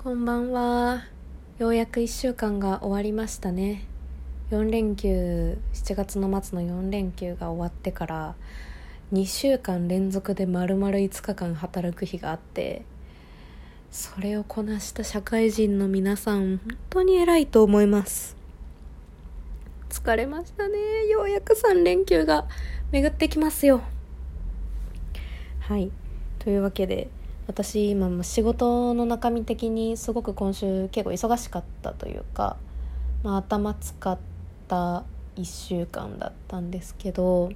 こんばんは。ようやく1週間が終わりましたね。4連休、7月の末の4連休が終わってから、2週間連続で丸々5日間働く日があって、それをこなした社会人の皆さん、本当に偉いと思います。疲れましたね。ようやく3連休が巡ってきますよ。はい。というわけで、私今も仕事の中身的にすごく今週結構忙しかったというか、まあ、頭使った1週間だったんですけど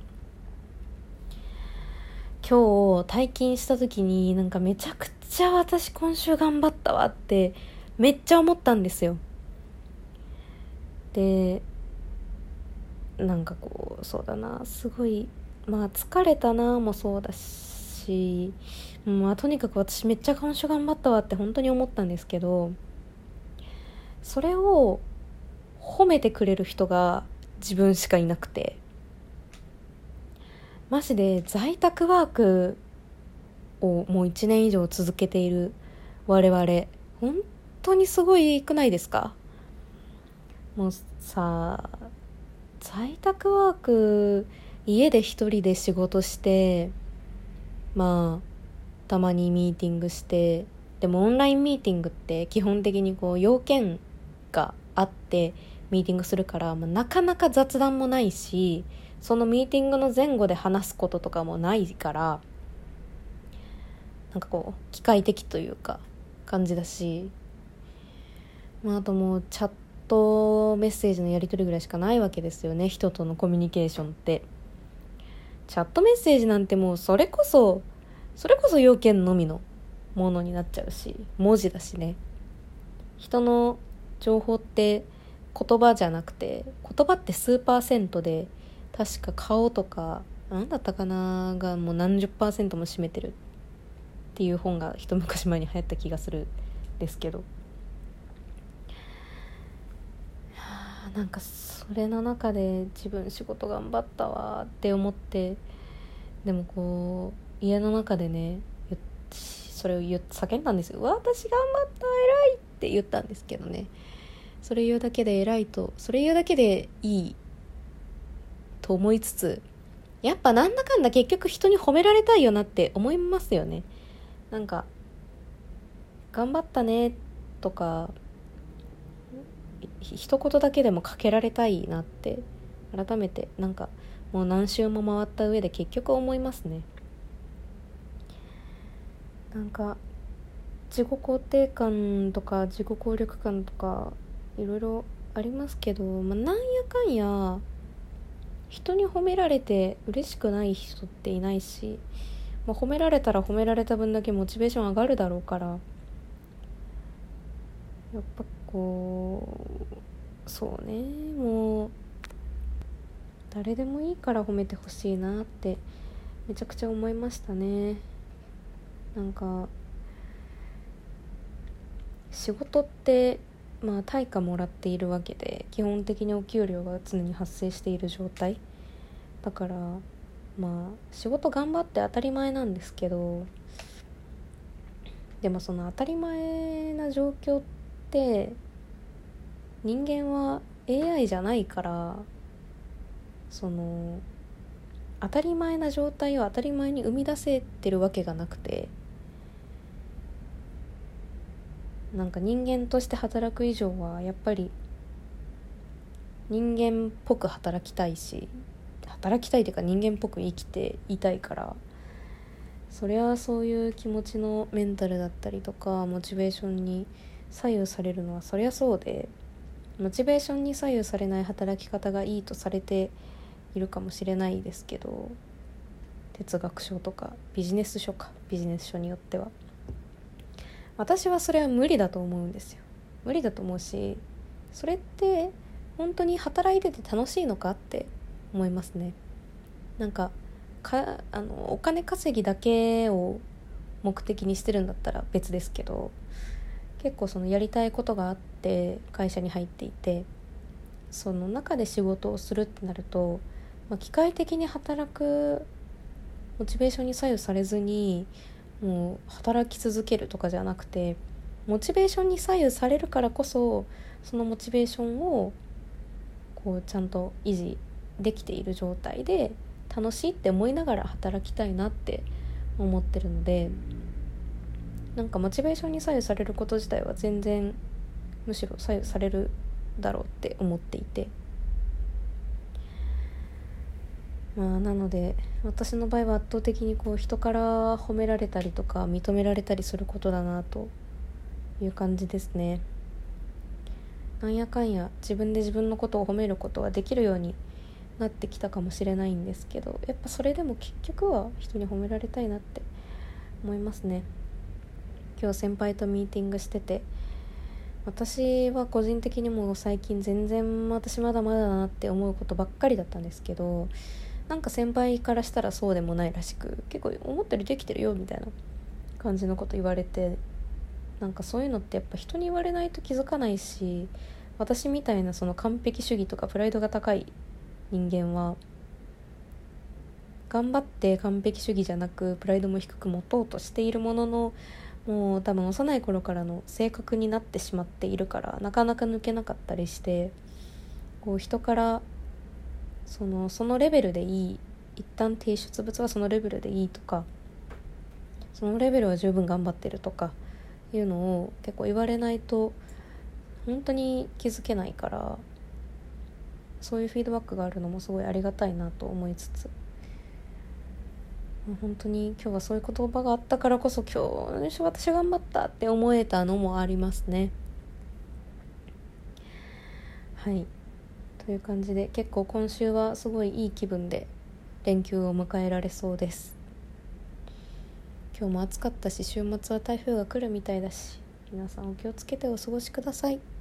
今日退勤した時になんかめちゃくちゃ私今週頑張ったわってめっちゃ思ったんですよ。でなんかこうそうだなすごいまあ疲れたなもそうだししまあとにかく私めっちゃ今週頑張ったわって本当に思ったんですけどそれを褒めてくれる人が自分しかいなくてマジで在宅ワークをもう1年以上続けている我々本当にすごいくないですか？もうさ在宅ワーク家で一人で仕事してまあたまにミーティングしてでもオンラインミーティングって基本的にこう要件があってミーティングするから、まあ、なかなか雑談もないしそのミーティングの前後で話すこととかもないからなんかこう機械的というか感じだし、まあ、あともうチャットメッセージのやり取りぐらいしかないわけですよね人とのコミュニケーションって。チャットメッセージなんてもうそれこそそれこそ要件のみのものになっちゃうし文字だしね。人の情報って言葉じゃなくて言葉って数パーセントで確か顔とか何だったかながもう何十パーセントも占めてる。っていう本が一昔前に流行った気がするんですけど。なんかそれの中で自分仕事頑張ったわって思ってでもこう家の中でねそれを言叫んだんですよ「私頑張った偉い!」って言ったんですけどねそれ言うだけで偉いとそれ言うだけでいいと思いつつやっぱなんだかんだ結局人に褒められたいよなって思いますよねなんか「頑張ったね」とか一言だけでもかけられたいなって改めてなんかもう何周も回った上で結局思いますね。なんか自己肯定感とか自己効力感とかいろいろありますけど、まあ、なんやかんや人に褒められて嬉しくない人っていないし、まあ、褒められたら褒められた分だけモチベーション上がるだろうからやっぱこうそうねもう誰でもいいから褒めてほしいなってめちゃくちゃ思いましたね。なんか仕事ってまあ対価もらっているわけで基本的にお給料が常に発生している状態。だからまあ仕事頑張って当たり前なんですけどでもその当たり前な状況って人間は AI じゃないからその当たり前な状態を当たり前に生み出せてるわけがなくてなんか人間として働く以上はやっぱり人間っぽく働きたいし働きたいというか人間っぽく生きていたいからそれはそういう気持ちのメンタルだったりとかモチベーションに左右されるのはそりゃそうでモチベーションに左右されない働き方がいいとされているかもしれないですけど哲学書とかビジネス書かビジネス書によっては。私はそれは無理だと思うんですよ。無理だと思うしそれって本当に働いてて楽しいのかって思いますね。なんかかあのお金稼ぎだけを目的にしてるんだったら別ですけど結構そのやりたいことがあって会社に入っていてその中で仕事をするってなると、まあ、機械的に働くモチベーションに左右されずにもう働き続けるとかじゃなくてモチベーションに左右されるからこそそのモチベーションをこうちゃんと維持できている状態で楽しいって思いながら働きたいなって思ってるのでなんかモチベーションに左右されること自体は全然むしろ左右されるだろうって思っていて。まあなので私の場合は圧倒的にこう人から褒められたりとか認められたりすることだなという感じですね。なんやかんや自分で自分のことを褒めることはできるようになってきたかもしれないんですけどやっぱそれでも結局は人に褒められたいなって思いますね。今日先輩とミーティングしてて私は個人的にも最近全然私まだまだだなって思うことばっかりだったんですけどなんか先輩からしたらそうでもないらしく結構思ったよりできてるよみたいな感じのこと言われてなんかそういうのってやっぱ人に言われないと気づかないし私みたいなその完璧主義とかプライドが高い人間は頑張って完璧主義じゃなくプライドも低く持とうとしているもののもう多分幼い頃からの性格になってしまっているからなかなか抜けなかったりしてこう人からそのそのレベルでいい一旦提出物はそのレベルでいいとかそのレベルは十分頑張ってるとかいうのを結構言われないと本当に気づけないからそういうフィードバックがあるのもすごいありがたいなと思いつつ。もう本当に今日はそういう言葉があったからこそ今日私頑張ったって思えたのもありますね。はい。という感じで結構今週はすごいいい気分で連休を迎えられそうです。今日も暑かったし週末は台風が来るみたいだし皆さんお気をつけてお過ごしください。